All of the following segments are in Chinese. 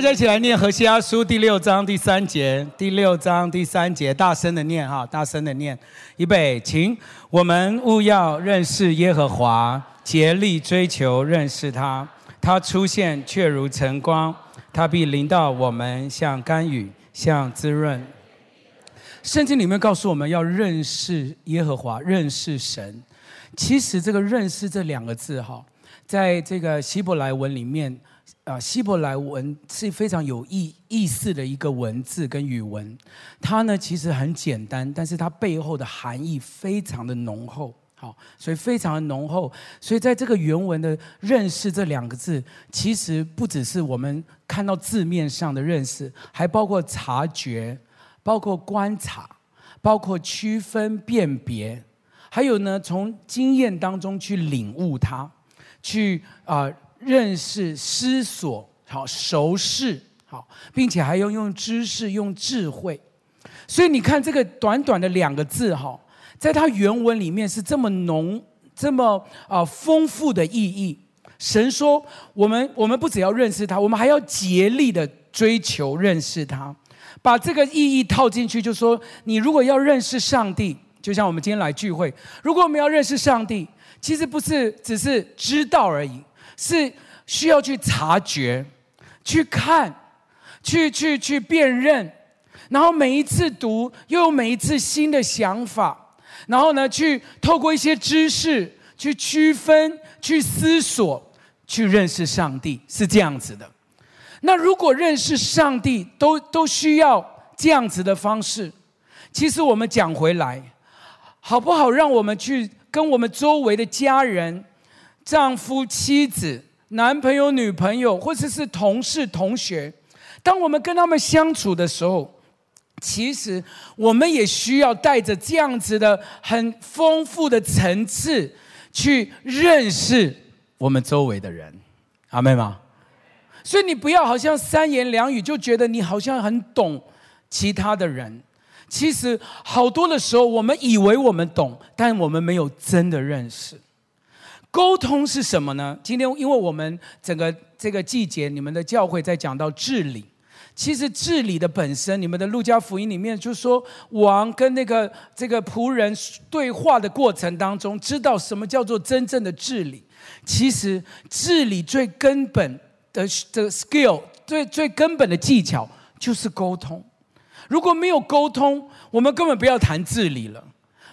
大家一起来念《何西阿书》第六章第三节，第六章第三节，大声的念哈，大声的念，预备，请我们务要认识耶和华，竭力追求认识他。他出现却如晨光，他必临到我们，像甘雨，像滋润。圣经里面告诉我们要认识耶和华，认识神。其实这个“认识”这两个字哈，在这个希伯来文里面。啊，希伯来文是非常有意意思的一个文字跟语文，它呢其实很简单，但是它背后的含义非常的浓厚，好，所以非常的浓厚。所以在这个原文的“认识”这两个字，其实不只是我们看到字面上的认识，还包括察觉，包括观察，包括区分辨别，还有呢从经验当中去领悟它，去啊。认识、思索、好熟识，好，并且还要用知识、用智慧。所以你看这个短短的两个字，哈，在它原文里面是这么浓、这么啊丰富的意义。神说，我们我们不只要认识他，我们还要竭力的追求认识他。把这个意义套进去，就说你如果要认识上帝，就像我们今天来聚会，如果我们要认识上帝，其实不是只是知道而已。是需要去察觉、去看、去去去辨认，然后每一次读又有每一次新的想法，然后呢，去透过一些知识去区分、去思索、去认识上帝，是这样子的。那如果认识上帝都都需要这样子的方式，其实我们讲回来，好不好？让我们去跟我们周围的家人。丈夫、妻子、男朋友、女朋友，或者是同事、同学，当我们跟他们相处的时候，其实我们也需要带着这样子的很丰富的层次去认识我们周围的人，阿妹吗？所以你不要好像三言两语就觉得你好像很懂其他的人，其实好多的时候我们以为我们懂，但我们没有真的认识。沟通是什么呢？今天因为我们整个这个季节，你们的教会在讲到治理。其实治理的本身，你们的路加福音里面就说，王跟那个这个仆人对话的过程当中，知道什么叫做真正的治理。其实治理最根本的的 skill，最最根本的技巧就是沟通。如果没有沟通，我们根本不要谈治理了。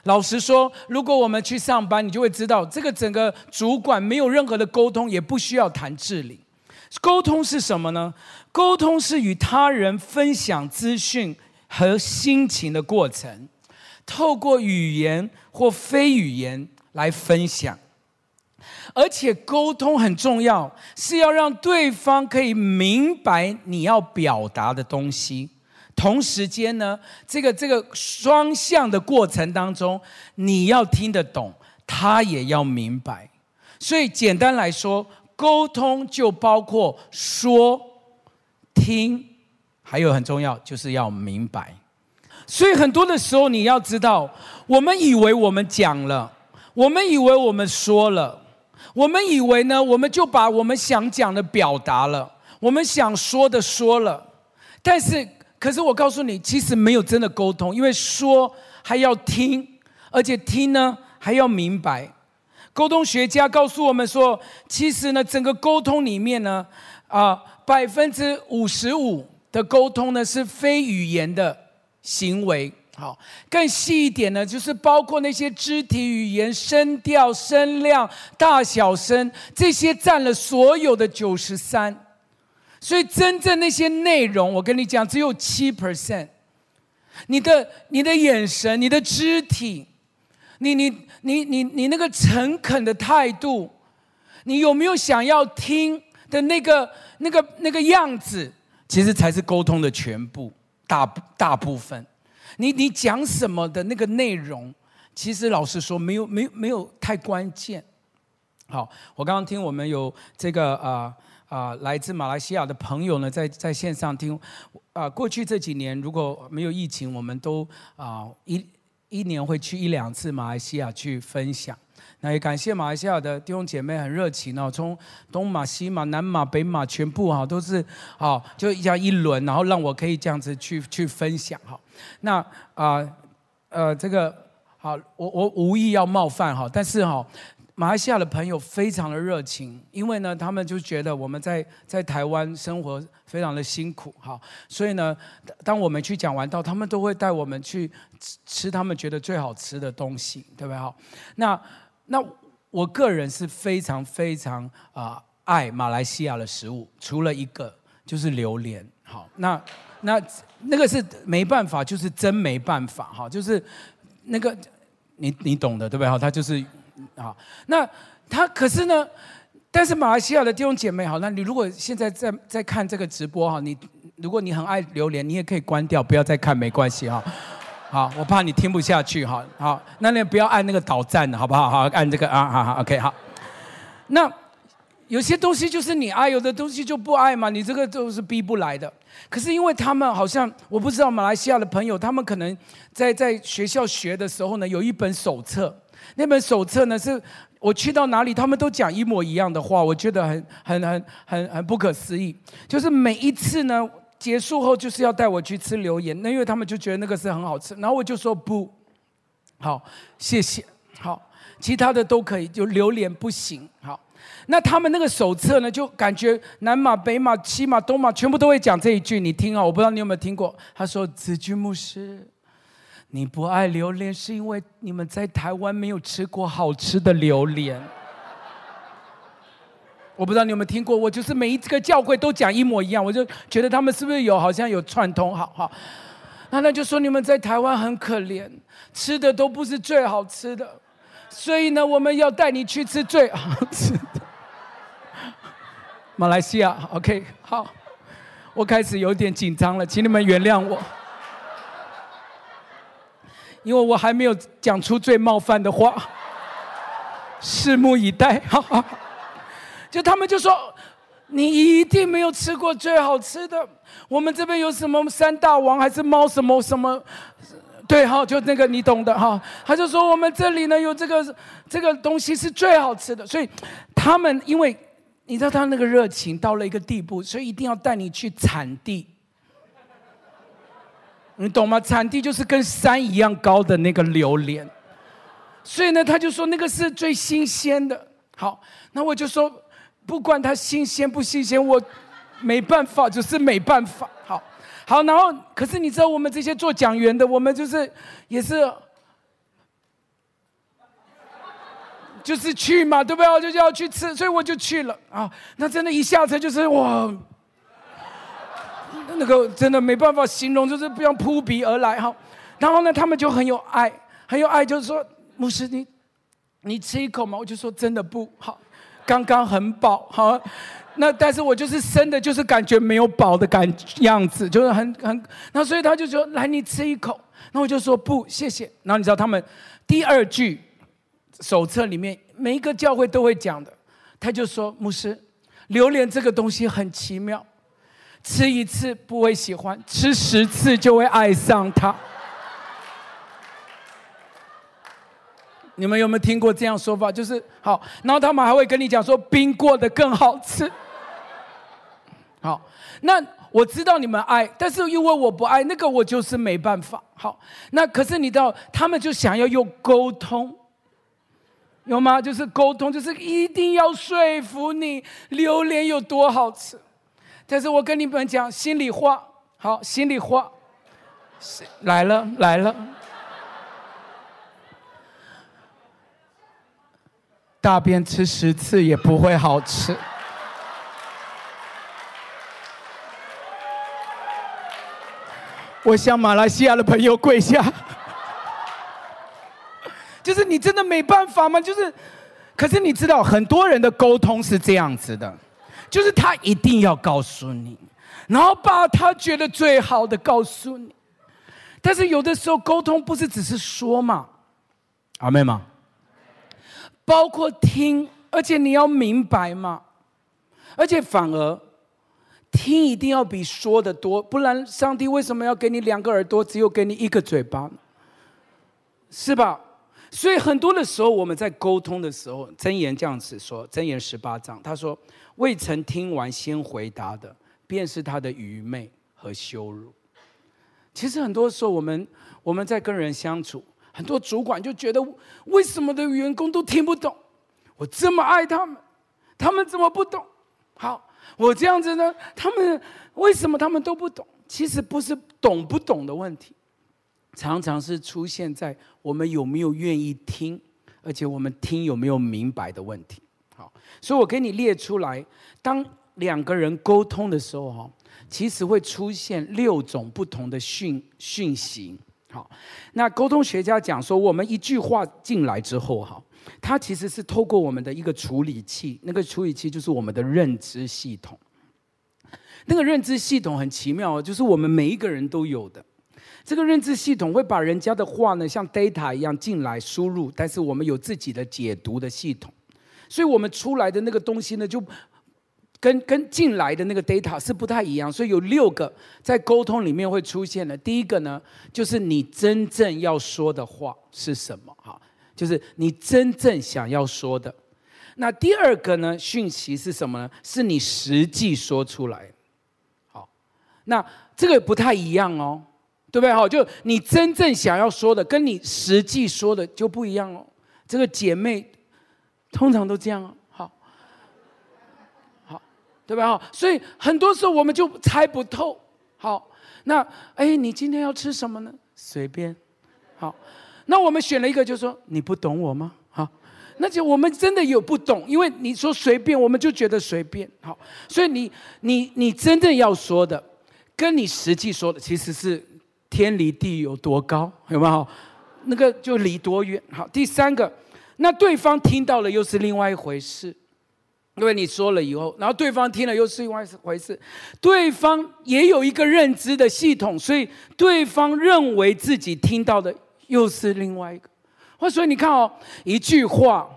老实说，如果我们去上班，你就会知道，这个整个主管没有任何的沟通，也不需要谈治理。沟通是什么呢？沟通是与他人分享资讯和心情的过程，透过语言或非语言来分享。而且沟通很重要，是要让对方可以明白你要表达的东西。同时间呢，这个这个双向的过程当中，你要听得懂，他也要明白。所以简单来说，沟通就包括说、听，还有很重要就是要明白。所以很多的时候，你要知道，我们以为我们讲了，我们以为我们说了，我们以为呢，我们就把我们想讲的表达了，我们想说的说了，但是。可是我告诉你，其实没有真的沟通，因为说还要听，而且听呢还要明白。沟通学家告诉我们说，其实呢，整个沟通里面呢，啊，百分之五十五的沟通呢是非语言的行为。好，更细一点呢，就是包括那些肢体语言、声调、声量、大小声，这些占了所有的九十三。所以，真正那些内容，我跟你讲，只有七 percent。你的、你的眼神、你的肢体，你、你、你、你、你那个诚恳的态度，你有没有想要听的那个、那个、那个样子，其实才是沟通的全部，大大部分。你、你讲什么的那个内容，其实老实说，没有、没有、没有太关键。好，我刚刚听我们有这个啊。啊，来自马来西亚的朋友呢，在在线上听。啊，过去这几年如果没有疫情，我们都啊一一年会去一两次马来西亚去分享。那也感谢马来西亚的弟兄姐妹很热情哦，从东马、西马、南马、北马全部哈都是好，就一样一轮，然后让我可以这样子去去分享哈。那啊呃，呃这个好，我我无意要冒犯哈，但是哈。马来西亚的朋友非常的热情，因为呢，他们就觉得我们在在台湾生活非常的辛苦，哈，所以呢，当我们去讲完道，他们都会带我们去吃吃他们觉得最好吃的东西，对不对？哈，那那我个人是非常非常啊、爱马来西亚的食物，除了一个就是榴莲，好，那那那个是没办法，就是真没办法，哈，就是那个你你懂的，对不对？哈，他就是。好，那他可是呢？但是马来西亚的弟兄姐妹，好，那你如果现在在在看这个直播哈，你如果你很爱榴莲，你也可以关掉，不要再看，没关系哈。好，我怕你听不下去哈。好，那你不要按那个导赞好不好？好，按这个啊，好好，OK，好。那有些东西就是你爱，有的东西就不爱嘛，你这个都是逼不来的。可是因为他们好像我不知道马来西亚的朋友，他们可能在在学校学的时候呢，有一本手册。那本手册呢，是我去到哪里，他们都讲一模一样的话，我觉得很、很、很、很、很不可思议。就是每一次呢，结束后就是要带我去吃榴莲，那因为他们就觉得那个是很好吃，然后我就说不，好，谢谢，好，其他的都可以，就榴莲不行。好，那他们那个手册呢，就感觉南马、北马、西马、东马全部都会讲这一句，你听啊，我不知道你有没有听过，他说：“子君牧师。”你不爱榴莲，是因为你们在台湾没有吃过好吃的榴莲。我不知道你有没有听过，我就是每一个教会都讲一模一样，我就觉得他们是不是有好像有串通，好好。那他就说你们在台湾很可怜，吃的都不是最好吃的，所以呢，我们要带你去吃最好吃的。马来西亚，OK，好，我开始有点紧张了，请你们原谅我。因为我还没有讲出最冒犯的话，拭目以待。哈哈，就他们就说，你一定没有吃过最好吃的。我们这边有什么三大王还是猫什么什么？对哈，就那个你懂的哈。他就说我们这里呢有这个这个东西是最好吃的，所以他们因为你知道他那个热情到了一个地步，所以一定要带你去产地。你懂吗？产地就是跟山一样高的那个榴莲，所以呢，他就说那个是最新鲜的。好，那我就说，不管它新鲜不新鲜，我没办法，就是没办法。好，好，然后可是你知道，我们这些做讲员的，我们就是也是，就是去嘛，对不对？我就要去吃，所以我就去了啊。那真的，一下车就是哇。那个真的没办法形容，就是不要扑鼻而来哈。然后呢，他们就很有爱，很有爱，就是说，牧师你，你吃一口嘛？我就说真的不好，刚刚很饱好。那但是我就是生的，就是感觉没有饱的感样子，就是很很。那所以他就说，来你吃一口。那我就说不，谢谢。然后你知道他们第二句手册里面每一个教会都会讲的，他就说，牧师，榴莲这个东西很奇妙。吃一次不会喜欢，吃十次就会爱上它。你们有没有听过这样说法？就是好，然后他们还会跟你讲说冰过的更好吃。好，那我知道你们爱，但是因为我不爱那个，我就是没办法。好，那可是你知道，他们就想要用沟通，有吗？就是沟通，就是一定要说服你榴莲有多好吃。但是我跟你们讲心里话，好，心里话，来了来了，大便吃十次也不会好吃。我向马来西亚的朋友跪下，就是你真的没办法吗？就是，可是你知道很多人的沟通是这样子的。就是他一定要告诉你，然后把他觉得最好的告诉你。但是有的时候沟通不是只是说嘛，阿妹吗？包括听，而且你要明白嘛。而且反而听一定要比说的多，不然上帝为什么要给你两个耳朵，只有给你一个嘴巴？是吧？所以很多的时候，我们在沟通的时候，真言这样子说：真言十八章，他说：“未曾听完先回答的，便是他的愚昧和羞辱。”其实很多时候，我们我们在跟人相处，很多主管就觉得，为什么的员工都听不懂？我这么爱他们，他们怎么不懂？好，我这样子呢，他们为什么他们都不懂？其实不是懂不懂的问题。常常是出现在我们有没有愿意听，而且我们听有没有明白的问题。好，所以我给你列出来，当两个人沟通的时候，哈，其实会出现六种不同的讯讯息。好，那沟通学家讲说，我们一句话进来之后，哈，它其实是透过我们的一个处理器，那个处理器就是我们的认知系统。那个认知系统很奇妙，就是我们每一个人都有的。这个认知系统会把人家的话呢，像 data 一样进来输入，但是我们有自己的解读的系统，所以我们出来的那个东西呢，就跟跟进来的那个 data 是不太一样。所以有六个在沟通里面会出现的。第一个呢，就是你真正要说的话是什么？哈，就是你真正想要说的。那第二个呢，讯息是什么呢？是你实际说出来。好，那这个不太一样哦。对不对？哈，就你真正想要说的，跟你实际说的就不一样哦。这个姐妹通常都这样，好，好，对吧？哈，所以很多时候我们就猜不透。好，那哎，你今天要吃什么呢？随便。好，那我们选了一个，就说你不懂我吗？好，那就我们真的有不懂，因为你说随便，我们就觉得随便。好，所以你你你真正要说的，跟你实际说的其实是。天离地有多高，有没有？那个就离多远。好，第三个，那对方听到了又是另外一回事，因为你说了以后，然后对方听了又是另外一回事，对方也有一个认知的系统，所以对方认为自己听到的又是另外一个。或所以你看哦，一句话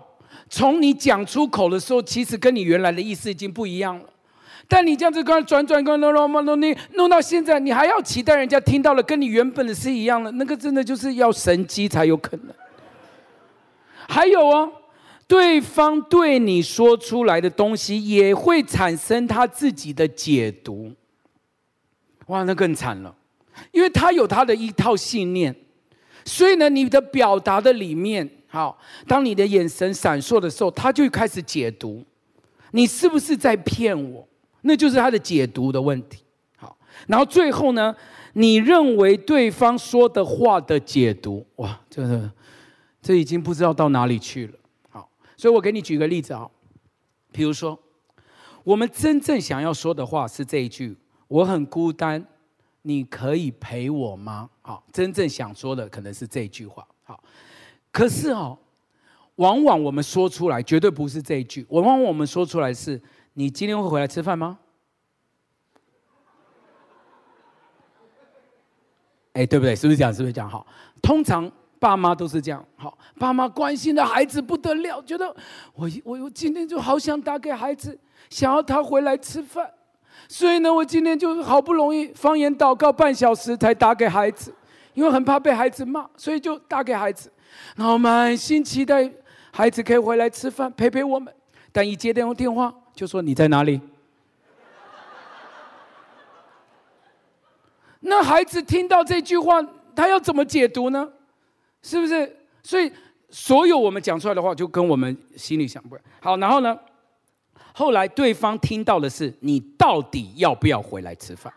从你讲出口的时候，其实跟你原来的意思已经不一样了。但你这样子刚转转刚弄弄弄你弄到现在，你还要期待人家听到了跟你原本的是一样的？那个真的就是要神机才有可能。还有哦，对方对你说出来的东西也会产生他自己的解读。哇，那更惨了，因为他有他的一套信念，所以呢，你的表达的里面，好，当你的眼神闪烁的时候，他就开始解读，你是不是在骗我？那就是他的解读的问题。好，然后最后呢，你认为对方说的话的解读，哇，这个这已经不知道到哪里去了。好，所以我给你举个例子啊，比如说，我们真正想要说的话是这一句：“我很孤单，你可以陪我吗？”好，真正想说的可能是这句话。好，可是哦，往往我们说出来绝对不是这一句，往往我们说出来是。你今天会回来吃饭吗？哎，对不对？是不是这样？是不是这样？好，通常爸妈都是这样。好，爸妈关心的孩子不得了，觉得我我我今天就好想打给孩子，想要他回来吃饭，所以呢，我今天就好不容易方言祷告半小时才打给孩子，因为很怕被孩子骂，所以就打给孩子，然后满心期待孩子可以回来吃饭陪陪我们，但一接电话电话。就说你在哪里？那孩子听到这句话，他要怎么解读呢？是不是？所以所有我们讲出来的话，就跟我们心里想不。好，然后呢，后来对方听到的是你到底要不要回来吃饭？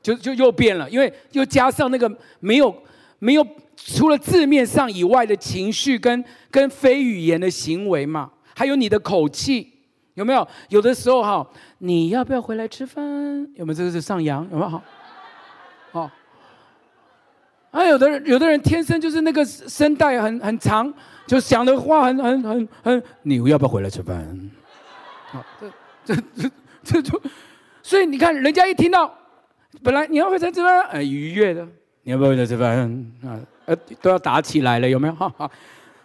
就就又变了，因为又加上那个没有没有除了字面上以外的情绪跟跟非语言的行为嘛，还有你的口气。有没有？有的时候哈，你要不要回来吃饭？有没有？这个是上扬，有没有？好，好。啊，有的人，有的人天生就是那个声带很很长，就讲的话很很很很。你要不要回来吃饭？好，这这这这就，所以你看，人家一听到，本来你要回来吃饭，哎，愉悦的，你要不要回来吃饭？啊，呃，都要打起来了，有没有？好好，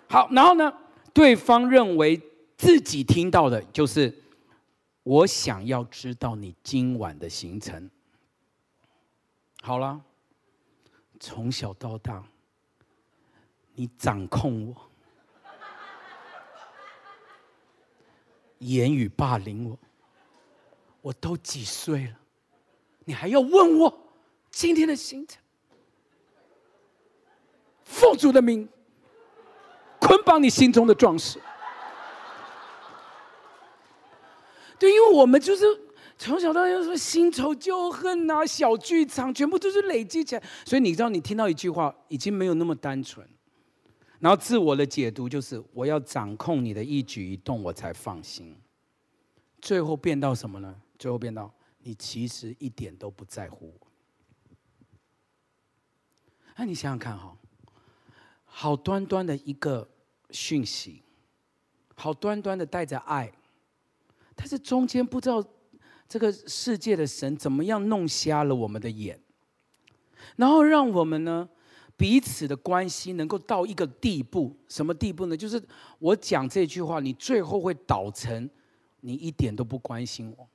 好，然后呢，对方认为。自己听到的就是我想要知道你今晚的行程。好了从小到大你掌控我言语霸凌我我都几岁了你还要问我今天的行程父祖的命捆绑你心中的壮士对，因为我们就是从小到大有什么新仇旧恨呐、小剧场全部都是累积起来，所以你知道，你听到一句话已经没有那么单纯，然后自我的解读就是我要掌控你的一举一动，我才放心。最后变到什么呢？最后变到你其实一点都不在乎我。那你想想看哈，好端端的一个讯息，好端端的带着爱。但是中间不知道这个世界的神怎么样弄瞎了我们的眼，然后让我们呢彼此的关系能够到一个地步，什么地步呢？就是我讲这句话，你最后会导成你一点都不关心我。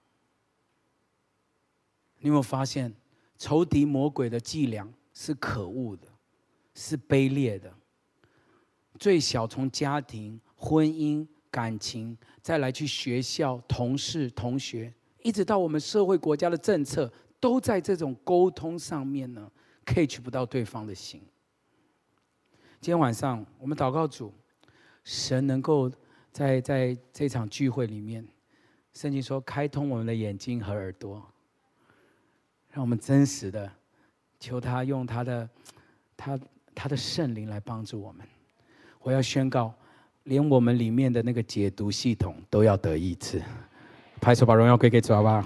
你有没有发现，仇敌魔鬼的伎俩是可恶的，是卑劣的。最小从家庭、婚姻。感情，再来去学校，同事、同学，一直到我们社会国家的政策，都在这种沟通上面呢，catch 不到对方的心。今天晚上我们祷告主，神能够在在这场聚会里面，圣经说开通我们的眼睛和耳朵，让我们真实的求他用他的他他的圣灵来帮助我们。我要宣告。连我们里面的那个解读系统都要得医治，拍手把荣耀归给主好不好？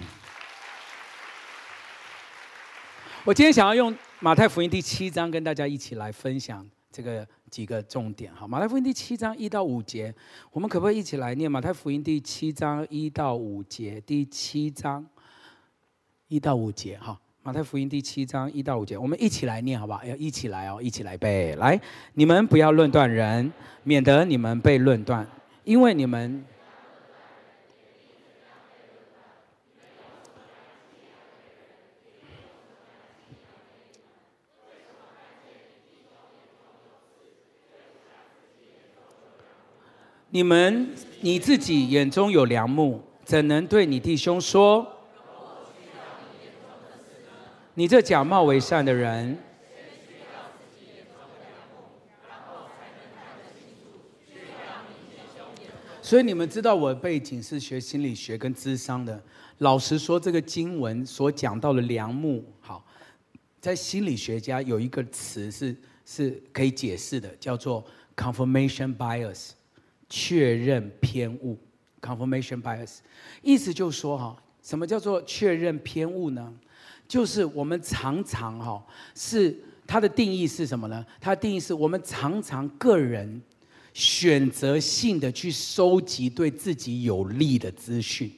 我今天想要用马太福音第七章跟大家一起来分享这个几个重点。好，马太福音第七章一到五节，我们可不可以一起来念马太福音第七章一到五节？第七章一到五节，哈。马太福音第七章一到五节，我们一起来念，好不好？要一起来哦，一起来背。来，你们不要论断人，免得你们被论断，因为你们，你们你自己眼中有梁木，怎能对你弟兄说？你这假冒为善的人，所以你们知道我的背景是学心理学跟咨商的。老实说，这个经文所讲到的良木，好，在心理学家有一个词是是可以解释的，叫做 confirmation bias，确认偏误。confirmation bias，意思就是说，哈，什么叫做确认偏误呢？就是我们常常哈，是它的定义是什么呢？它的定义是我们常常个人选择性的去收集对自己有利的资讯，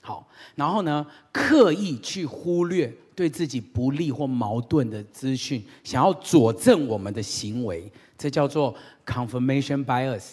好，然后呢，刻意去忽略对自己不利或矛盾的资讯，想要佐证我们的行为，这叫做 confirmation bias，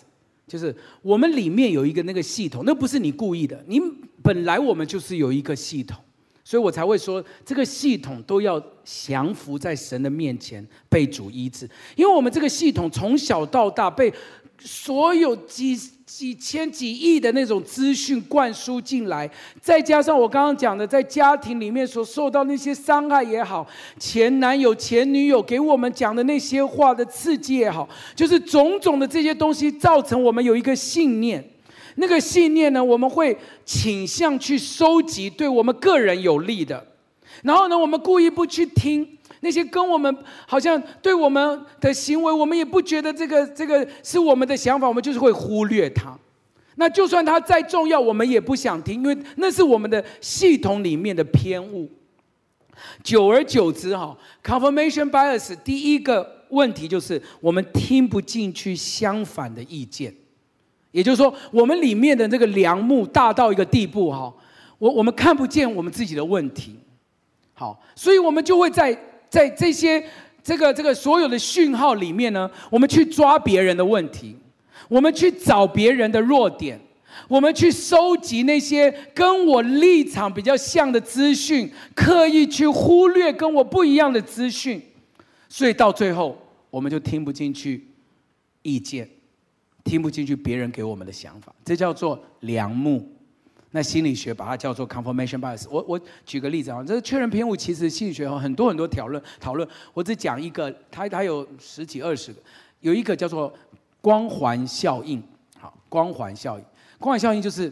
就是我们里面有一个那个系统，那不是你故意的，你本来我们就是有一个系统。所以我才会说，这个系统都要降服在神的面前，被主医治。因为我们这个系统从小到大被所有几几千几亿的那种资讯灌输进来，再加上我刚刚讲的，在家庭里面所受到那些伤害也好，前男友、前女友给我们讲的那些话的刺激也好，就是种种的这些东西，造成我们有一个信念。那个信念呢，我们会倾向去收集对我们个人有利的，然后呢，我们故意不去听那些跟我们好像对我们的行为，我们也不觉得这个这个是我们的想法，我们就是会忽略它。那就算它再重要，我们也不想听，因为那是我们的系统里面的偏误。久而久之，哈，confirmation bias 第一个问题就是我们听不进去相反的意见。也就是说，我们里面的这个梁木大到一个地步，哈，我我们看不见我们自己的问题，好，所以我们就会在在这些这个这个所有的讯号里面呢，我们去抓别人的问题，我们去找别人的弱点，我们去收集那些跟我立场比较像的资讯，刻意去忽略跟我不一样的资讯，所以到最后我们就听不进去意见。听不进去别人给我们的想法，这叫做良木。那心理学把它叫做 confirmation bias。我我举个例子啊，这个确认偏误其实心理学有很多很多讨论讨论。我只讲一个，它它有十几二十个，有一个叫做光环效应。好，光环效应，光环效应就是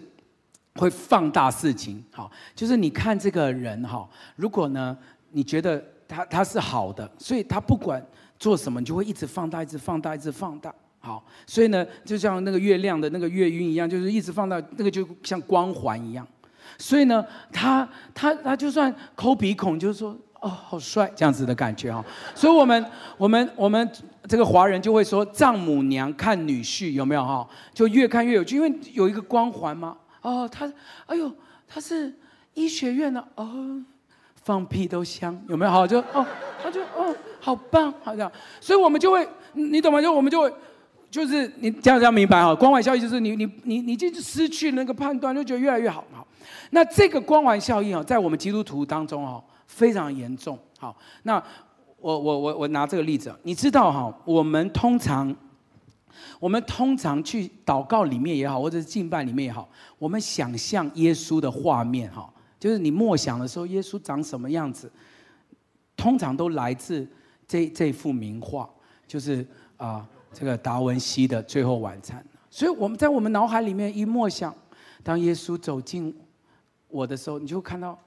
会放大事情。好，就是你看这个人哈，如果呢你觉得他他是好的，所以他不管做什么，你就会一直放大，一直放大，一直放大。好，所以呢，就像那个月亮的那个月晕一样，就是一直放到，那个就像光环一样。所以呢，他他他就算抠鼻孔，就是说哦，好帅这样子的感觉哈。所以我们我们我们这个华人就会说，丈母娘看女婿有没有哈？就越看越有趣，因为有一个光环嘛。哦，他哎呦，他是医学院的哦，放屁都香，有没有哈？就哦，他就哦，好棒，好这样。所以我们就会，你懂吗？就我们就会。就是你这样这样明白哈，光环效应就是你你你你就失去那个判断，就觉得越来越好。好，那这个光环效应啊，在我们基督徒当中哈，非常严重。好，那我我我我拿这个例子，你知道哈，我们通常我们通常去祷告里面也好，或者是敬拜里面也好，我们想象耶稣的画面哈，就是你默想的时候，耶稣长什么样子，通常都来自这这幅名画，就是啊。这个达文西的《最后晚餐》，所以我们在我们脑海里面一默想，当耶稣走进我的时候，你就看到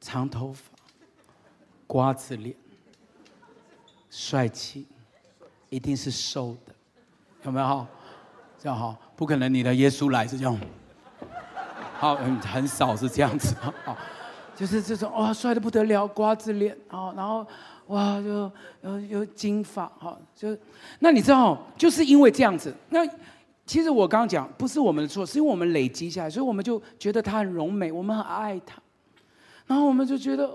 长头发、瓜子脸、帅气，一定是瘦的，有没有？这样哈，不可能你的耶稣来是这样，好，很很少是这样子啊，就是这种哇，帅的不得了，瓜子脸啊，然后。哇，就有有金发哈，就那你知道，就是因为这样子。那其实我刚刚讲不是我们的错，是因为我们累积下来，所以我们就觉得他很柔美，我们很爱他。然后我们就觉得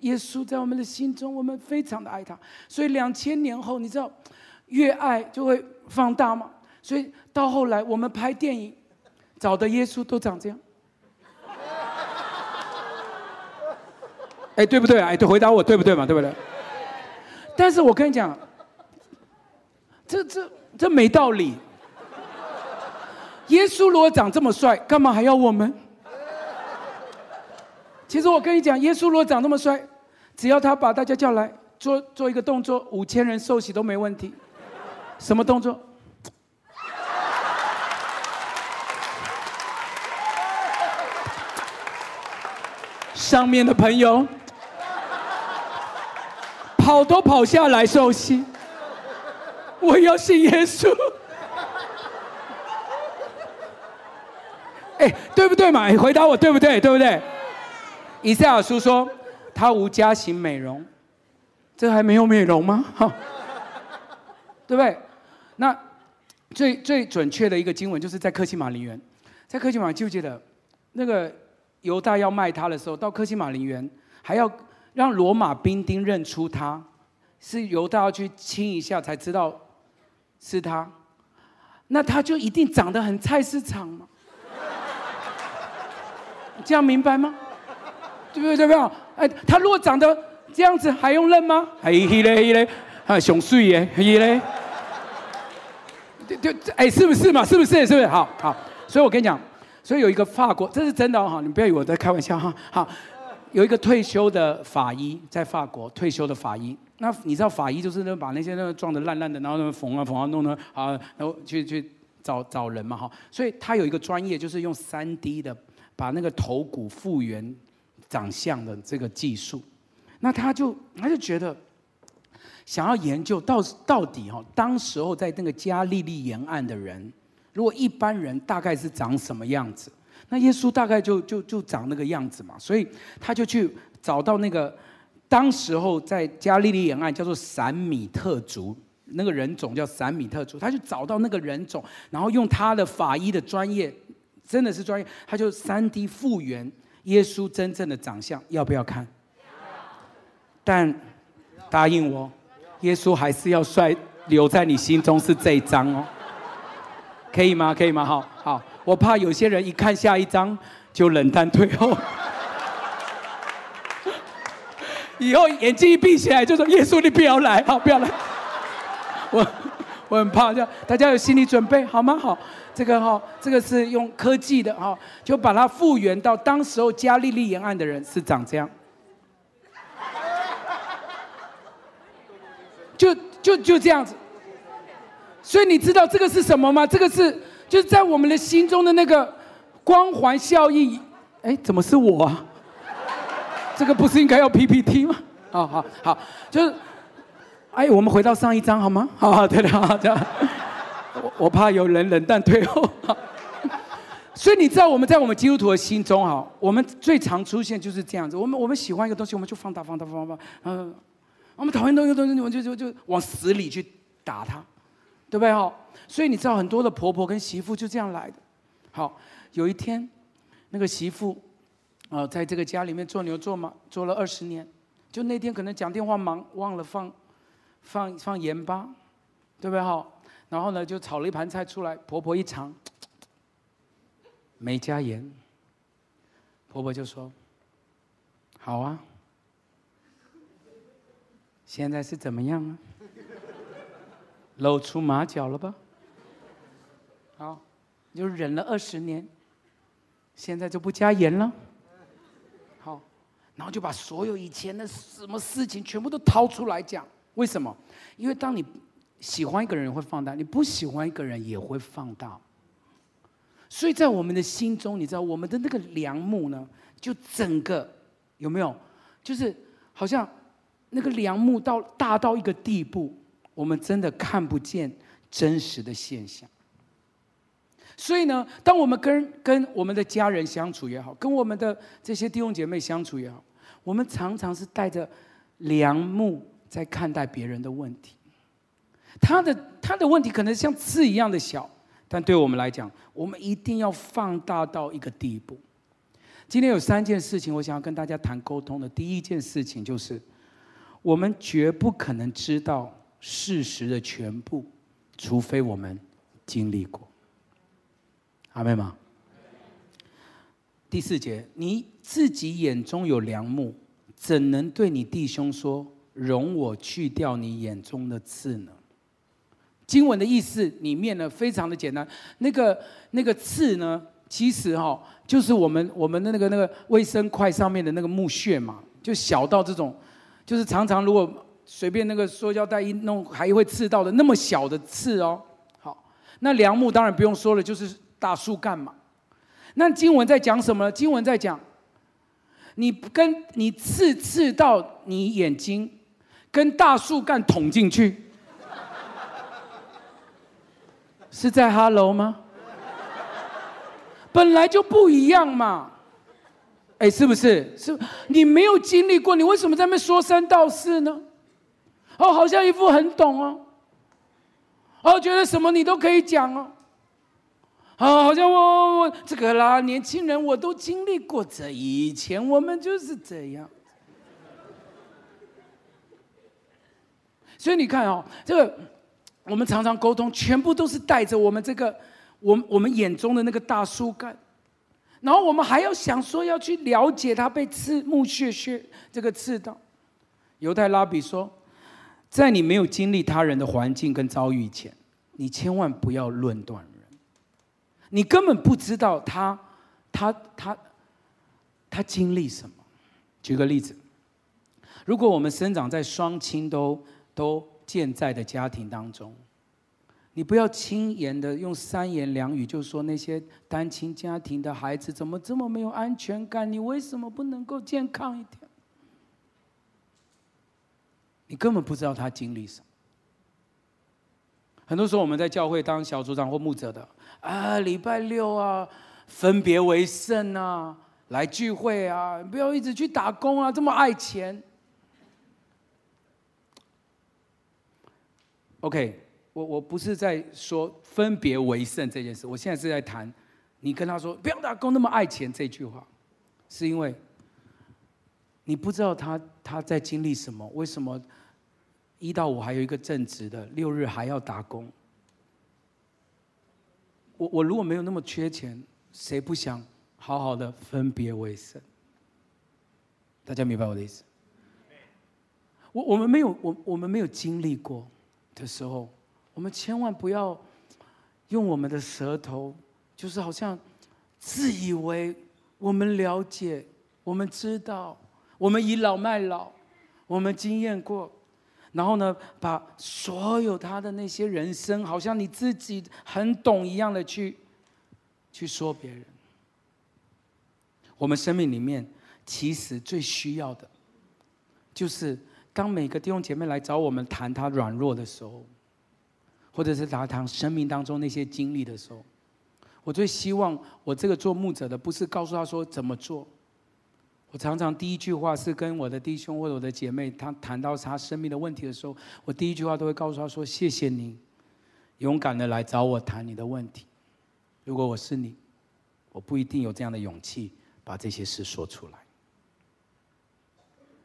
耶稣在我们的心中，我们非常的爱他。所以两千年后，你知道，越爱就会放大嘛。所以到后来，我们拍电影找的耶稣都长这样。哎，对不对？哎，对，回答我对不对嘛？对不对？但是我跟你讲，这这这没道理。耶稣如果长这么帅，干嘛还要我们？其实我跟你讲，耶稣如果长这么帅，只要他把大家叫来做做一个动作，五千人受洗都没问题。什么动作？上面的朋友。跑都跑下来受洗，我要信耶稣。哎，对不对嘛？回答我对不对？对不对？以赛亚书说他无家行美容，这还没有美容吗？哈，对不对？那最最准确的一个经文就是在克西马林园，在克西马，记不记得那个犹大要卖他的时候，到克西马林园还要。让罗马兵丁认出他，是犹大要去亲一下才知道是他，那他就一定长得很菜市场嘛？这样明白吗？对不对？对不对？哎，他如果长得这样子，还用认吗？哎嘿嘞嘿嘞，啊，熊睡耶嘿嘞，对对，哎，是不是嘛？是不是？是不是？好好，所以我跟你讲，所以有一个法国，这是真的哈，你不要以为我在开玩笑哈，好。有一个退休的法医在法国退休的法医，那你知道法医就是那把那些那个撞得烂烂的，然后那缝啊缝啊弄的啊，然后去去找找人嘛哈，所以他有一个专业，就是用三 D 的把那个头骨复原长相的这个技术。那他就他就觉得想要研究到到底哈，当时候在那个加利利沿岸的人，如果一般人大概是长什么样子？那耶稣大概就就就长那个样子嘛，所以他就去找到那个当时候在加利利沿岸叫做闪米特族那个人种叫闪米特族，他就找到那个人种，然后用他的法医的专业，真的是专业，他就三 D 复原耶稣真正的长相，要不要看？但答应我，耶稣还是要帅，留在你心中是这一张哦，可以吗？可以吗？好，好。我怕有些人一看下一张就冷淡退后，以后眼睛一闭起来就说：“耶稣，你不要来，好，不要来。”我我很怕，这样大家有心理准备好吗？好，这个哈，这个是用科技的哈，就把它复原到当时候加利利沿岸的人是长这样，就就就这样子。所以你知道这个是什么吗？这个是就是在我们的心中的那个光环效应。哎，怎么是我啊？这个不是应该要 PPT 吗？好好好，就是，哎，我们回到上一章好吗？好好，对的，好这样。我我怕有人冷淡退后。所以你知道我们在我们基督徒的心中哈，我们最常出现就是这样子。我们我们喜欢一个东西，我们就放大放大放大，嗯，我们讨厌东西东西，我们就就就往死里去打它。对不对哈？所以你知道很多的婆婆跟媳妇就这样来的。好，有一天，那个媳妇，啊，在这个家里面做牛做马做了二十年，就那天可能讲电话忙忘了放，放放盐巴，对不对哈？然后呢就炒了一盘菜出来，婆婆一尝，没加盐。婆婆就说：“好啊，现在是怎么样啊？”露出马脚了吧？好，你就忍了二十年，现在就不加盐了。好，然后就把所有以前的什么事情全部都掏出来讲。为什么？因为当你喜欢一个人会放大，你不喜欢一个人也会放大。所以在我们的心中，你知道我们的那个梁木呢，就整个有没有？就是好像那个梁木到大到一个地步。我们真的看不见真实的现象，所以呢，当我们跟跟我们的家人相处也好，跟我们的这些弟兄姐妹相处也好，我们常常是带着梁木在看待别人的问题。他的他的问题可能像刺一样的小，但对我们来讲，我们一定要放大到一个地步。今天有三件事情，我想要跟大家谈沟通的。第一件事情就是，我们绝不可能知道。事实的全部，除非我们经历过。阿们吗？第四节，你自己眼中有梁木，怎能对你弟兄说：“容我去掉你眼中的刺呢？”经文的意思里面呢，非常的简单。那个那个刺呢，其实哈，就是我们我们的那个那个卫生筷上面的那个木屑嘛，就小到这种，就是常常如果。随便那个塑胶袋一弄，还会刺到的那么小的刺哦。好，那梁木当然不用说了，就是大树干嘛。那经文在讲什么？经文在讲，你跟你刺刺到你眼睛，跟大树干捅进去，是在哈喽吗？本来就不一样嘛。哎，是不是？是，你没有经历过，你为什么在那边说三道四呢？哦，好像一副很懂哦，哦，觉得什么你都可以讲哦，啊，好像我我我这个啦，年轻人我都经历过这，以前我们就是这样，所以你看哦，这个我们常常沟通，全部都是带着我们这个我我们眼中的那个大树干，然后我们还要想说要去了解他被刺木屑屑这个刺到，犹太拉比说。在你没有经历他人的环境跟遭遇前，你千万不要论断人。你根本不知道他，他，他，他经历什么。举个例子，如果我们生长在双亲都都健在的家庭当中，你不要轻言的用三言两语就说那些单亲家庭的孩子怎么这么没有安全感？你为什么不能够健康一点？你根本不知道他经历什么。很多时候我们在教会当小组长或牧者的，啊，礼拜六啊，分别为圣啊，来聚会啊，不要一直去打工啊，这么爱钱。OK，我我不是在说分别为圣这件事，我现在是在谈，你跟他说不要打工那么爱钱这句话，是因为你不知道他他在经历什么，为什么？一到五还有一个正职的，六日还要打工。我我如果没有那么缺钱，谁不想好好的分别为生？大家明白我的意思？我我们没有我我们没有经历过的时候，我们千万不要用我们的舌头，就是好像自以为我们了解，我们知道，我们倚老卖老，我们经验过，然后呢，把所有他的那些人生，好像你自己很懂一样的去去说别人。我们生命里面其实最需要的，就是当每个弟兄姐妹来找我们谈他软弱的时候，或者是谈谈生命当中那些经历的时候，我最希望我这个做牧者的，不是告诉他说怎么做。我常常第一句话是跟我的弟兄或者我的姐妹，他谈到他生命的问题的时候，我第一句话都会告诉他说：“谢谢你，勇敢的来找我谈你的问题。如果我是你，我不一定有这样的勇气。”把这些事说出来。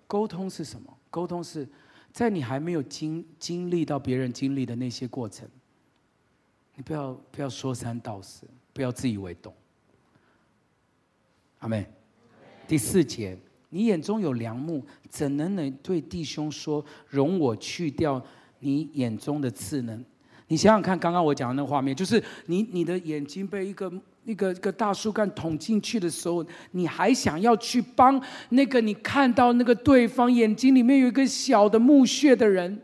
沟通是什么？沟通是在你还没有经经历到别人经历的那些过程，你不要不要说三道四，不要自以为懂。阿妹。第四节，你眼中有梁木，怎能能对弟兄说，容我去掉你眼中的刺呢？你想想看，刚刚我讲的那个画面，就是你你的眼睛被一个。那个一个大树干捅进去的时候，你还想要去帮那个你看到那个对方眼睛里面有一个小的木屑的人，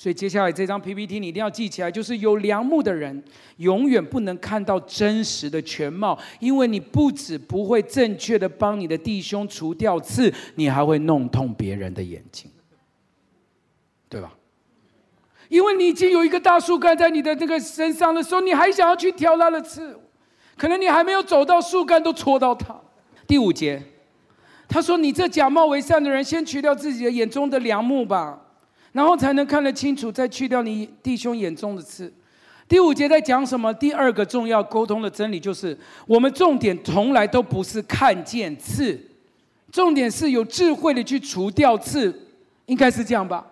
所以接下来这张 PPT 你一定要记起来，就是有梁木的人永远不能看到真实的全貌，因为你不止不会正确的帮你的弟兄除掉刺，你还会弄痛别人的眼睛，对吧？因为你已经有一个大树干在你的这个身上的时候，你还想要去挑他的刺。可能你还没有走到树干，都戳到他。第五节，他说：“你这假冒为善的人，先去掉自己的眼中的梁木吧，然后才能看得清楚，再去掉你弟兄眼中的刺。”第五节在讲什么？第二个重要沟通的真理就是，我们重点从来都不是看见刺，重点是有智慧的去除掉刺，应该是这样吧？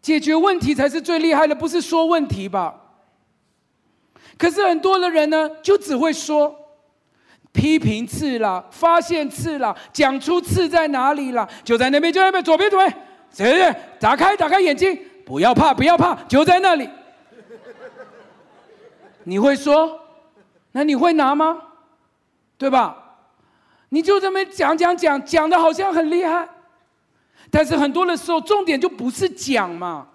解决问题才是最厉害的，不是说问题吧？可是很多的人呢，就只会说批评刺了，发现刺了，讲出刺在哪里了，就在那边，就在那边，左边，左边，谁谁？打开，打开眼睛，不要怕，不要怕，就在那里。你会说？那你会拿吗？对吧？你就这么讲讲讲，讲的好像很厉害，但是很多的时候，重点就不是讲嘛。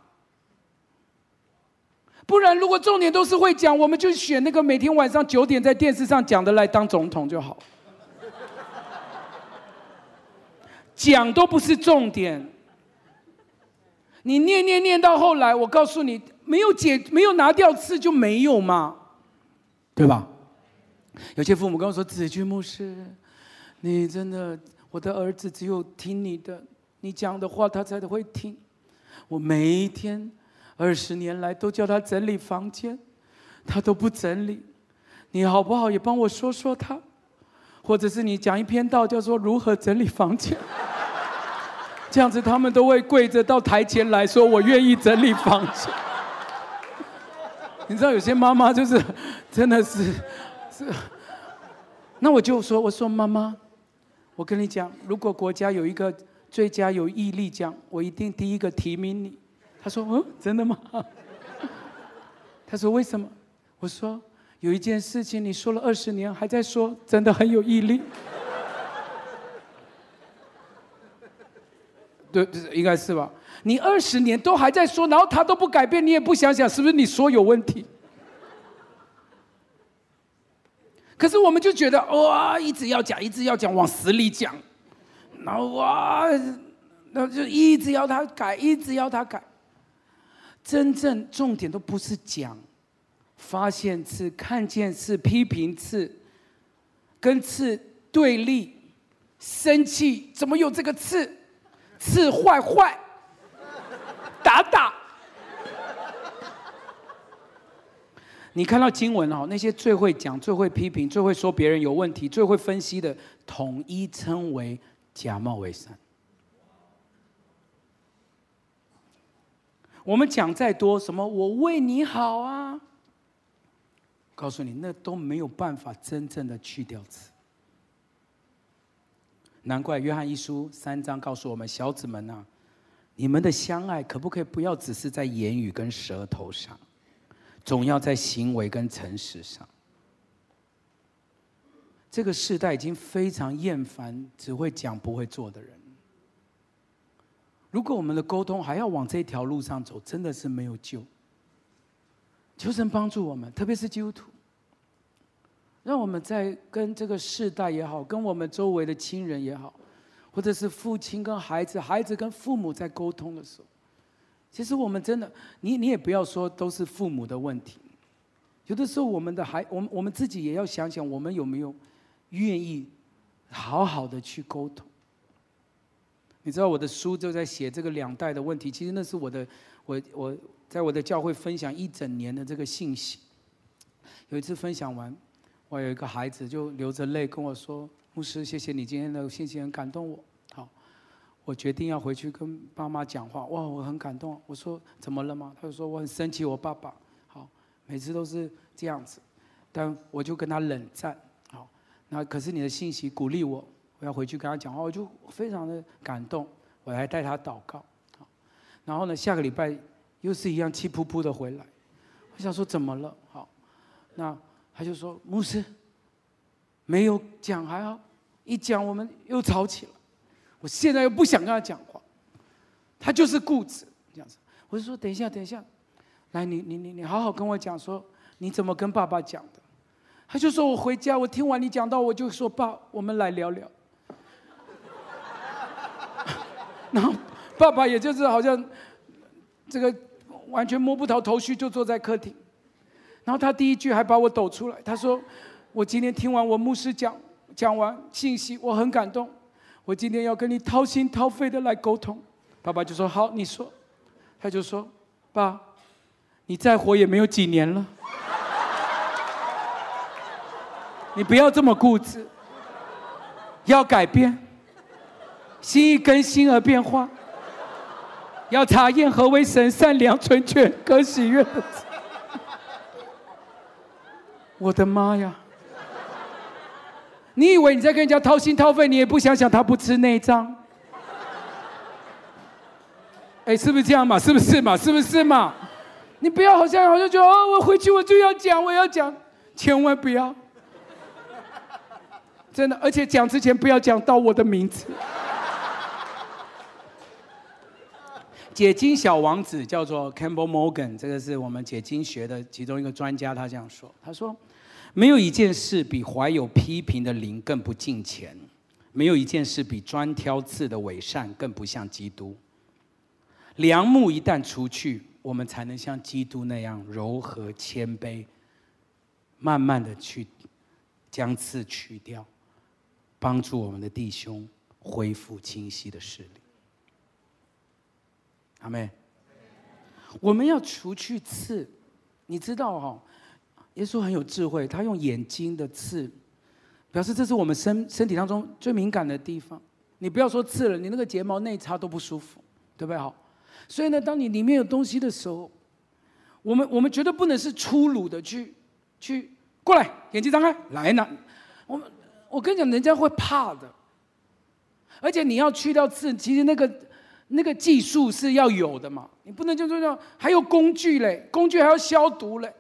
不然，如果重点都是会讲，我们就选那个每天晚上九点在电视上讲的来当总统就好。讲都不是重点，你念念念到后来，我告诉你，没有解，没有拿掉刺就没有嘛，对吧？有些父母跟我说：“子君牧师，你真的，我的儿子只有听你的，你讲的话他才会听。”我每一天。二十年来都叫他整理房间，他都不整理。你好不好也帮我说说他，或者是你讲一篇道，叫做如何整理房间。这样子他们都会跪着到台前来说：“我愿意整理房间。”你知道有些妈妈就是真的是是，那我就说：“我说妈妈，我跟你讲，如果国家有一个最佳有毅力奖，我一定第一个提名你。”他说：“嗯，真的吗？”他说：“为什么？”我说：“有一件事情你说了二十年还在说，真的很有毅力。”对，应该是吧？你二十年都还在说，然后他都不改变，你也不想想是不是你说有问题？可是我们就觉得哇，一直要讲，一直要讲，往死里讲，然后哇，那就一直要他改，一直要他改。真正重点都不是讲，发现刺、看见刺、批评刺，跟刺对立，生气，怎么有这个刺？刺坏坏，打打。你看到经文哦，那些最会讲、最会批评、最会说别人有问题、最会分析的，统一称为假冒为善。我们讲再多什么，我为你好啊！告诉你，那都没有办法真正的去掉刺。难怪约翰一书三章告诉我们：小子们呐、啊，你们的相爱可不可以不要只是在言语跟舌头上，总要在行为跟诚实上。这个世代已经非常厌烦只会讲不会做的人。如果我们的沟通还要往这条路上走，真的是没有救。求神帮助我们，特别是基督徒，让我们在跟这个世代也好，跟我们周围的亲人也好，或者是父亲跟孩子、孩子跟父母在沟通的时候，其实我们真的，你你也不要说都是父母的问题，有的时候我们的孩，我们我们自己也要想想，我们有没有愿意好好的去沟通。你知道我的书就在写这个两代的问题，其实那是我的，我我在我的教会分享一整年的这个信息。有一次分享完，我有一个孩子就流着泪跟我说：“牧师，谢谢你今天的信息，很感动我。好，我决定要回去跟爸妈讲话。哇，我很感动。我说怎么了吗？他就说我很生气，我爸爸好每次都是这样子，但我就跟他冷战。好，那可是你的信息鼓励我。”我要回去跟他讲话，我就非常的感动，我还带他祷告，好，然后呢，下个礼拜又是一样气噗噗的回来，我想说怎么了？好，那他就说牧师没有讲还好，一讲我们又吵起来，我现在又不想跟他讲话，他就是固执这样子，我就说等一下等一下，来你你你你好好跟我讲说你怎么跟爸爸讲的，他就说我回家我听完你讲到我就说爸我们来聊聊。然后爸爸也就是好像这个完全摸不着头绪，就坐在客厅。然后他第一句还把我抖出来，他说：“我今天听完我牧师讲讲完信息，我很感动。我今天要跟你掏心掏肺的来沟通。”爸爸就说：“好，你说。”他就说：“爸，你再活也没有几年了，你不要这么固执，要改变。”心意更新而变化，要查验何为神善良、纯全、可喜悦的。我的妈呀！你以为你在跟人家掏心掏肺，你也不想想他不吃内脏？哎，是不是这样嘛？是不是嘛？是不是嘛？你不要好像好像觉得哦，我回去我就要讲，我要讲，千万不要！真的，而且讲之前不要讲到我的名字。解经小王子叫做 Campbell Morgan，这个是我们解经学的其中一个专家，他这样说：“他说，没有一件事比怀有批评的灵更不敬虔，没有一件事比专挑刺的伪善更不像基督。良木一旦除去，我们才能像基督那样柔和谦卑，慢慢的去将刺去掉，帮助我们的弟兄恢复清晰的视力。”阿妹，我们要除去刺，你知道哈？耶稣很有智慧，他用眼睛的刺，表示这是我们身身体当中最敏感的地方。你不要说刺了，你那个睫毛内插都不舒服，对不对？好，所以呢，当你里面有东西的时候，我们我们绝对不能是粗鲁的去去过来，眼睛张开来呢。我们我跟你讲，人家会怕的，而且你要去掉刺，其实那个。那个技术是要有的嘛，你不能就这样，还有工具嘞，工具还要消毒嘞，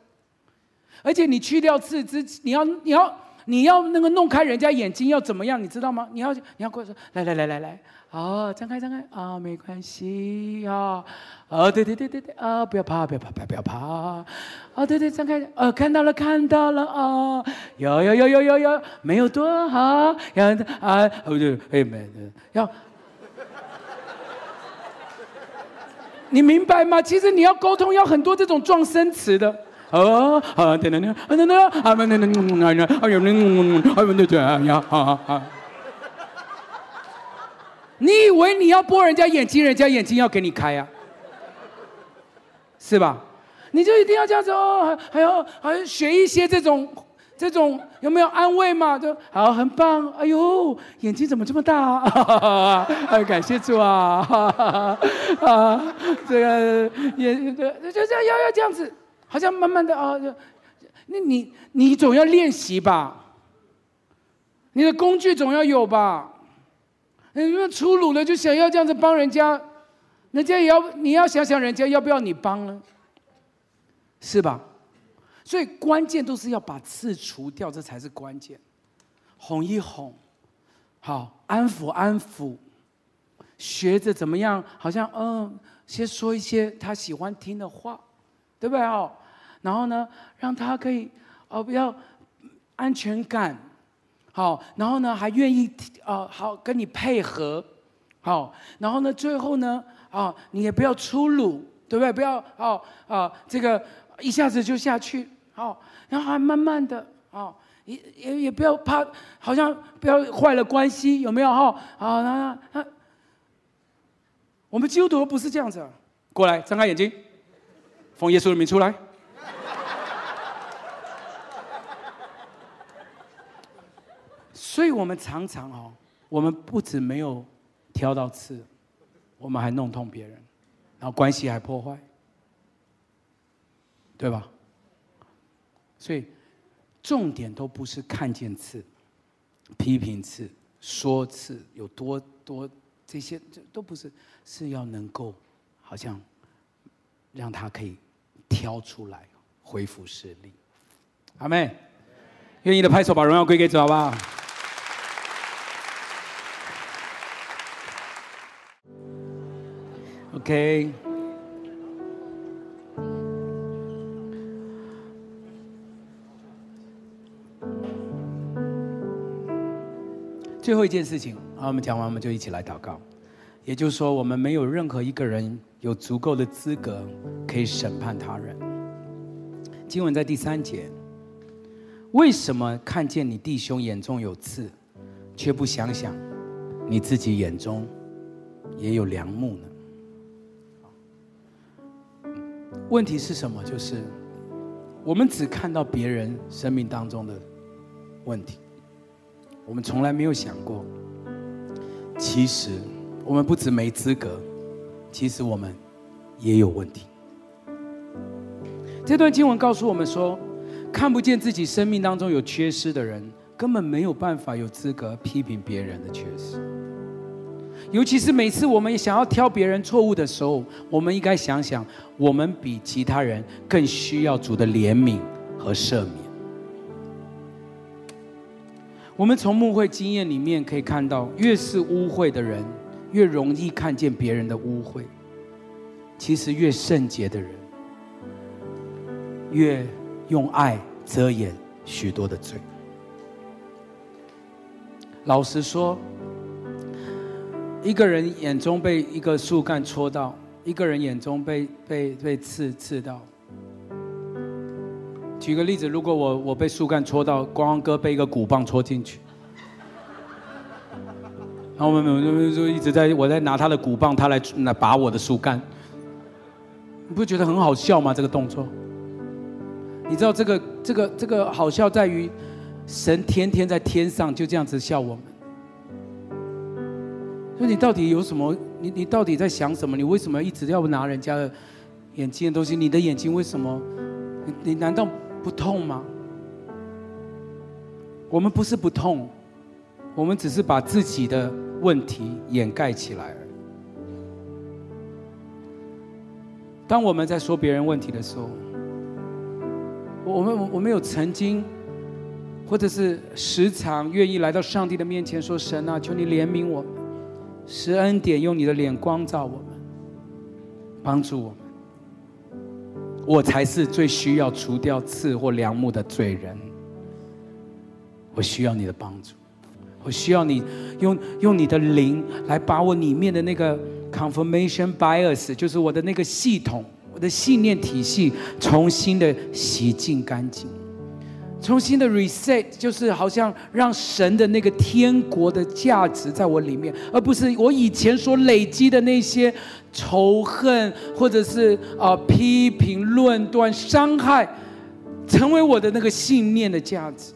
而且你去掉刺之，你要你要你要那个弄开人家眼睛要怎么样，你知道吗？你要你要过来说，来来来来来，哦，张开张开啊，没关系啊，啊，对对对对对啊，不要怕不要怕不要不要怕，啊，对对，张开，啊，看到了看到了啊，有有有有有有，没有多好，要啊，哦对，哎没要。你明白吗？其实你要沟通，要很多这种状声词的。哦啊等等等，啊等等，啊等等等，哎呀，哎呀，哎呀，对啊呀，啊啊！你以为你要拨人家眼睛，人家眼睛要给你开啊？是吧？你就一定要这样子哦，还要还要学一些这种。这种有没有安慰嘛？就好，很棒。哎呦，眼睛怎么这么大啊？哎，感谢主啊！啊，这个也对，就这样要要这样子，好像慢慢的啊，那你你总要练习吧？你的工具总要有吧？你那粗鲁的就想要这样子帮人家，人家也要你要想想，人家要不要你帮呢？是吧？所以关键都是要把刺除掉，这才是关键。哄一哄，好，安抚安抚，学着怎么样？好像嗯，先说一些他喜欢听的话，对不对哦？然后呢，让他可以哦，不要安全感，好，然后呢，还愿意哦，好跟你配合，好，然后呢，最后呢，啊，你也不要粗鲁，对不对？不要哦啊，这个一下子就下去，好，然后还慢慢的，啊。也也也不要怕，好像不要坏了关系，有没有哈？好，那那我们基督徒不是这样子。过来，张开眼睛，奉耶稣的名出来。所以我们常常哦，我们不止没有挑到刺，我们还弄痛别人，然后关系还破坏，对吧？所以。重点都不是看见刺、批评刺、说刺有多多，这些这都不是，是要能够好像让他可以挑出来，恢复视力。阿妹，愿意的拍手，把荣耀归给主，好不好？OK。最后一件事情，好，我们讲完，我们就一起来祷告。也就是说，我们没有任何一个人有足够的资格可以审判他人。经文在第三节，为什么看见你弟兄眼中有刺，却不想想你自己眼中也有梁木呢？问题是什么？就是我们只看到别人生命当中的问题。我们从来没有想过，其实我们不止没资格，其实我们也有问题。这段经文告诉我们说，看不见自己生命当中有缺失的人，根本没有办法有资格批评别人的缺失。尤其是每次我们想要挑别人错误的时候，我们应该想想，我们比其他人更需要主的怜悯和赦免。我们从牧会经验里面可以看到，越是污秽的人，越容易看见别人的污秽。其实越圣洁的人，越用爱遮掩许多的罪。老实说，一个人眼中被一个树干戳到，一个人眼中被被被刺刺到。举个例子，如果我我被树干戳到，光哥被一个鼓棒戳进去，然后我们就就一直在我在拿他的鼓棒，他来来拔我的树干，你不觉得很好笑吗？这个动作，你知道这个这个这个好笑在于，神天天在天上就这样子笑我们，那你到底有什么？你你到底在想什么？你为什么一直要拿人家的眼睛的东西？你的眼睛为什么？你你难道？不痛吗？我们不是不痛，我们只是把自己的问题掩盖起来而已。当我们在说别人问题的时候，我们我们有曾经，或者是时常愿意来到上帝的面前说：“神啊，求你怜悯我，施恩典，用你的脸光照我们，帮助我们。”我才是最需要除掉刺或梁木的罪人。我需要你的帮助，我需要你用用你的灵来把我里面的那个 confirmation bias，就是我的那个系统，我的信念体系，重新的洗净干净，重新的 reset，就是好像让神的那个天国的价值在我里面，而不是我以前所累积的那些。仇恨，或者是啊、批评、论断、伤害，成为我的那个信念的价值。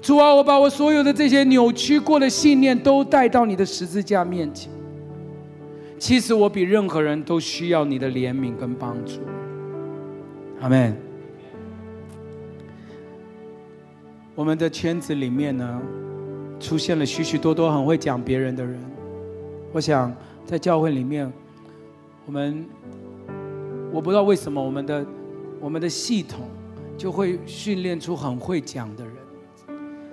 主啊，我把我所有的这些扭曲过的信念都带到你的十字架面前。其实我比任何人都需要你的怜悯跟帮助。阿门。我们的圈子里面呢，出现了许许多多很会讲别人的人。我想在教会里面。我们我不知道为什么我们的我们的系统就会训练出很会讲的人，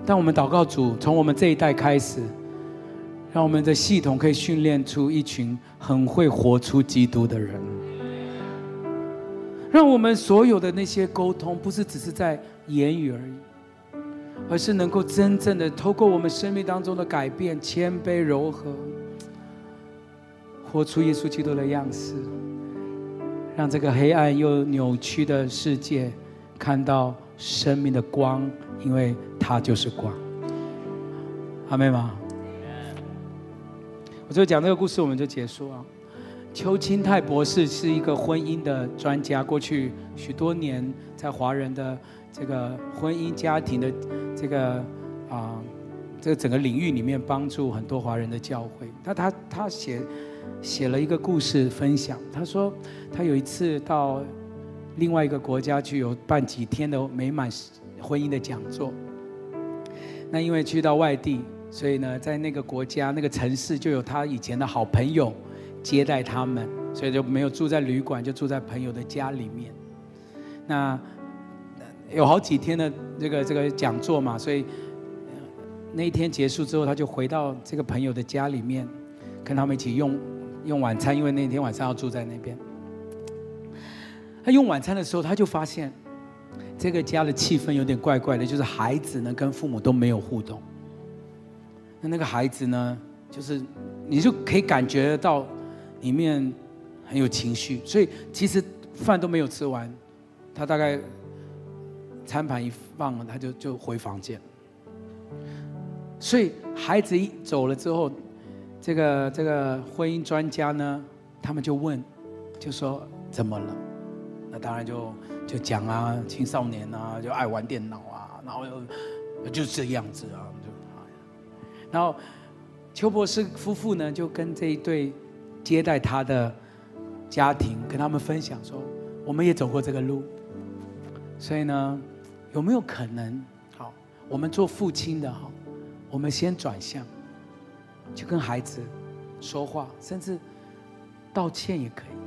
但我们祷告主从我们这一代开始，让我们的系统可以训练出一群很会活出基督的人，让我们所有的那些沟通不是只是在言语而已，而是能够真正的透过我们生命当中的改变、谦卑、柔和。活出耶稣基督的样式，让这个黑暗又扭曲的世界看到生命的光，因为他就是光。阿们吗？我就讲这个故事，我们就结束啊。邱清泰博士是一个婚姻的专家，过去许多年在华人的这个婚姻家庭的这个啊这个整个领域里面帮助很多华人的教会。他他他写。写了一个故事分享。他说，他有一次到另外一个国家去，有办几天的美满婚姻的讲座。那因为去到外地，所以呢，在那个国家那个城市就有他以前的好朋友接待他们，所以就没有住在旅馆，就住在朋友的家里面。那有好几天的这个这个讲座嘛，所以那一天结束之后，他就回到这个朋友的家里面，跟他们一起用。用晚餐，因为那天晚上要住在那边。他用晚餐的时候，他就发现这个家的气氛有点怪怪的，就是孩子呢跟父母都没有互动。那那个孩子呢，就是你就可以感觉到里面很有情绪，所以其实饭都没有吃完，他大概餐盘一放，他就就回房间。所以孩子一走了之后。这个这个婚姻专家呢，他们就问，就说怎么了？那当然就就讲啊，青少年啊，就爱玩电脑啊，然后又就这样子啊，就然后邱博士夫妇呢，就跟这一对接待他的家庭，跟他们分享说，我们也走过这个路，所以呢，有没有可能，好，我们做父亲的哈，我们先转向。就跟孩子说话，甚至道歉也可以。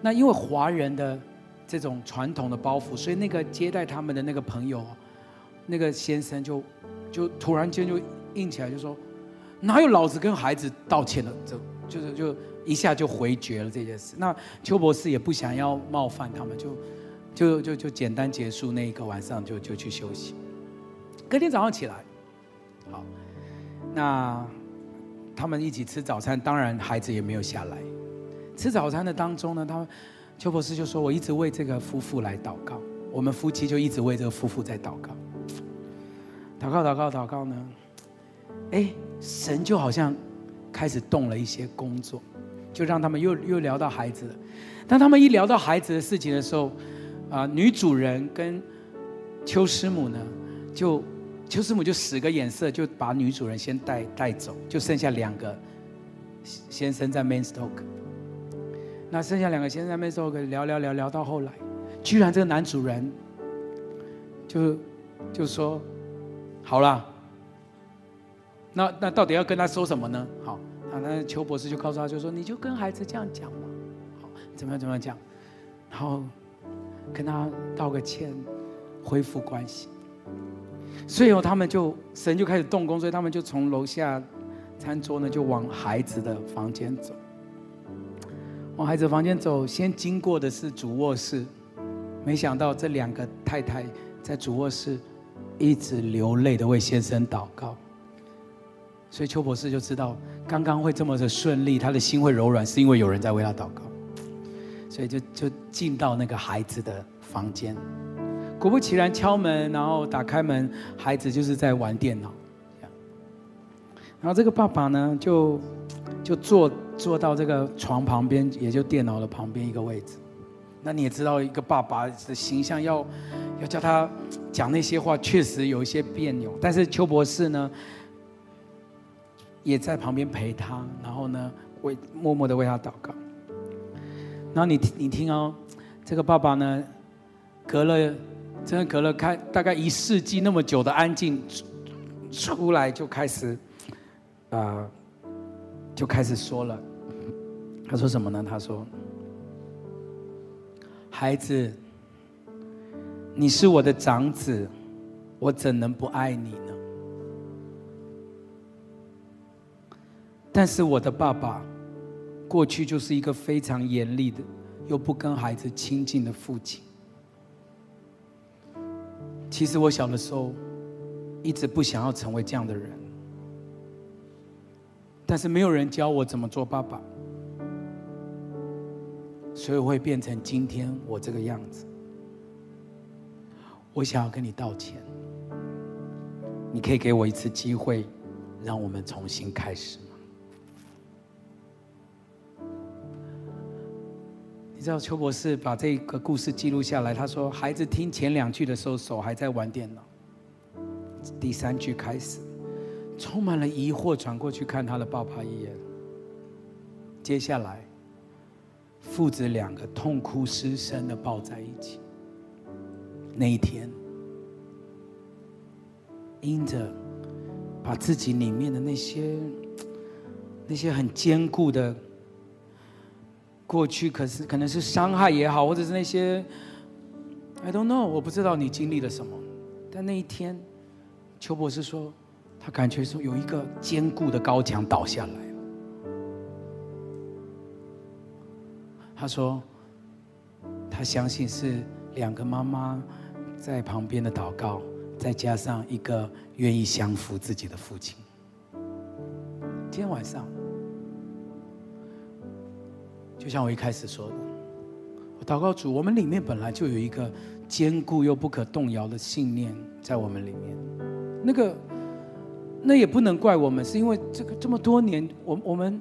那因为华人的这种传统的包袱，所以那个接待他们的那个朋友，那个先生就就突然间就硬起来，就说：“哪有老子跟孩子道歉的？”这就是就一下就回绝了这件事。那邱博士也不想要冒犯他们，就就就就简单结束那一个晚上，就就去休息。隔天早上起来，好。那他们一起吃早餐，当然孩子也没有下来。吃早餐的当中呢，他们邱博士就说：“我一直为这个夫妇来祷告，我们夫妻就一直为这个夫妇在祷告。祷告，祷告，祷告呢，哎，神就好像开始动了一些工作，就让他们又又聊到孩子了。当他们一聊到孩子的事情的时候，啊，女主人跟邱师母呢，就。邱师母就使个眼色，就把女主人先带带走，就剩下两个先生在 main talk。那剩下两个先生在 main talk 聊聊聊聊到后来，居然这个男主人就就说：“好了，那那到底要跟他说什么呢？”好，那邱博士就告诉他就说：“你就跟孩子这样讲嘛，好，怎么样怎么样讲，然后跟他道个歉，恢复关系。”所以，他们就神就开始动工，所以他们就从楼下餐桌呢，就往孩子的房间走。往孩子房间走，先经过的是主卧室，没想到这两个太太在主卧室一直流泪的为先生祷告。所以邱博士就知道，刚刚会这么的顺利，他的心会柔软，是因为有人在为他祷告。所以就就进到那个孩子的房间。果不其然，敲门，然后打开门，孩子就是在玩电脑。然后这个爸爸呢，就就坐坐到这个床旁边，也就电脑的旁边一个位置。那你也知道，一个爸爸的形象要要叫他讲那些话，确实有一些别扭。但是邱博士呢，也在旁边陪他，然后呢，为默默的为他祷告。然后你你听哦，这个爸爸呢，隔了。真的隔了开大概一世纪那么久的安静，出来就开始，啊、就开始说了。他说什么呢？他说：“孩子，你是我的长子，我怎能不爱你呢？但是我的爸爸，过去就是一个非常严厉的，又不跟孩子亲近的父亲。其实我小的时候，一直不想要成为这样的人，但是没有人教我怎么做爸爸。”所以会变成今天我这个样子。我想要跟你道歉，你可以给我一次机会，让我们重新开始知道邱博士把这个故事记录下来，他说：“孩子听前两句的时候，手还在玩电脑。第三句开始，充满了疑惑，转过去看他的爸爸一眼。接下来。”父子两个痛哭失声的抱在一起。那一天，因着把自己里面的那些那些很坚固的过去，可是可能是伤害也好，或者是那些 I don't know，我不知道你经历了什么。但那一天，邱博士说，他感觉说有一个坚固的高墙倒下来。他说：“他相信是两个妈妈在旁边的祷告，再加上一个愿意降服自己的父亲。今天晚上，就像我一开始说的，我祷告主，我们里面本来就有一个坚固又不可动摇的信念在我们里面。那个，那也不能怪我们，是因为这个这么多年，我我们。”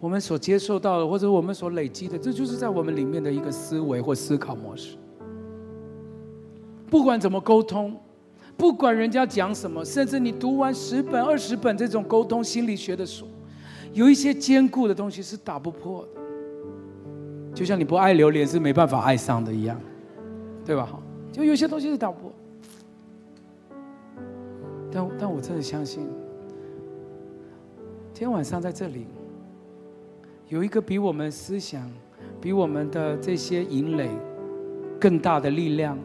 我们所接受到的，或者我们所累积的，这就是在我们里面的一个思维或思考模式。不管怎么沟通，不管人家讲什么，甚至你读完十本、二十本这种沟通心理学的书，有一些坚固的东西是打不破的。就像你不爱榴莲是没办法爱上的一样，对吧？就有些东西是打不。但但我真的相信，今天晚上在这里。有一个比我们思想、比我们的这些营垒更大的力量，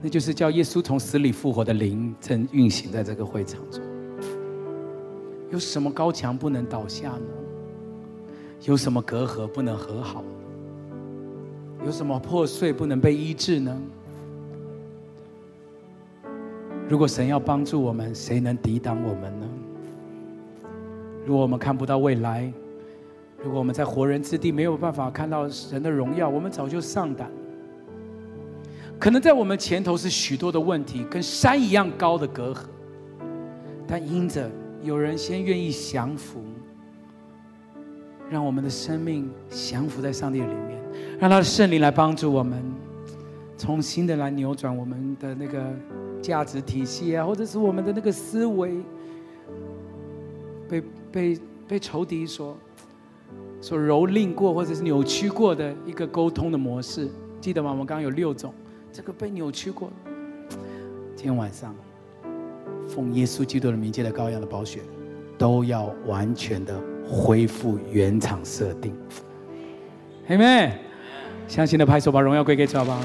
那就是叫耶稣从死里复活的灵正运行在这个会场中。有什么高墙不能倒下呢？有什么隔阂不能和好？有什么破碎不能被医治呢？如果神要帮助我们，谁能抵挡我们呢？如果我们看不到未来，如果我们在活人之地没有办法看到神的荣耀，我们早就丧胆。可能在我们前头是许多的问题，跟山一样高的隔阂，但因着有人先愿意降服，让我们的生命降服在上帝里面，让他的圣灵来帮助我们，重新的来扭转我们的那个价值体系啊，或者是我们的那个思维被被被仇敌所。所蹂躏过或者是扭曲过的一个沟通的模式，记得吗？我们刚刚有六种，这个被扭曲过。今天晚上，奉耶稣基督的名，借着羔羊的宝血，都要完全的恢复原厂设定。姐妹。相信的拍手，把荣耀归给主吧。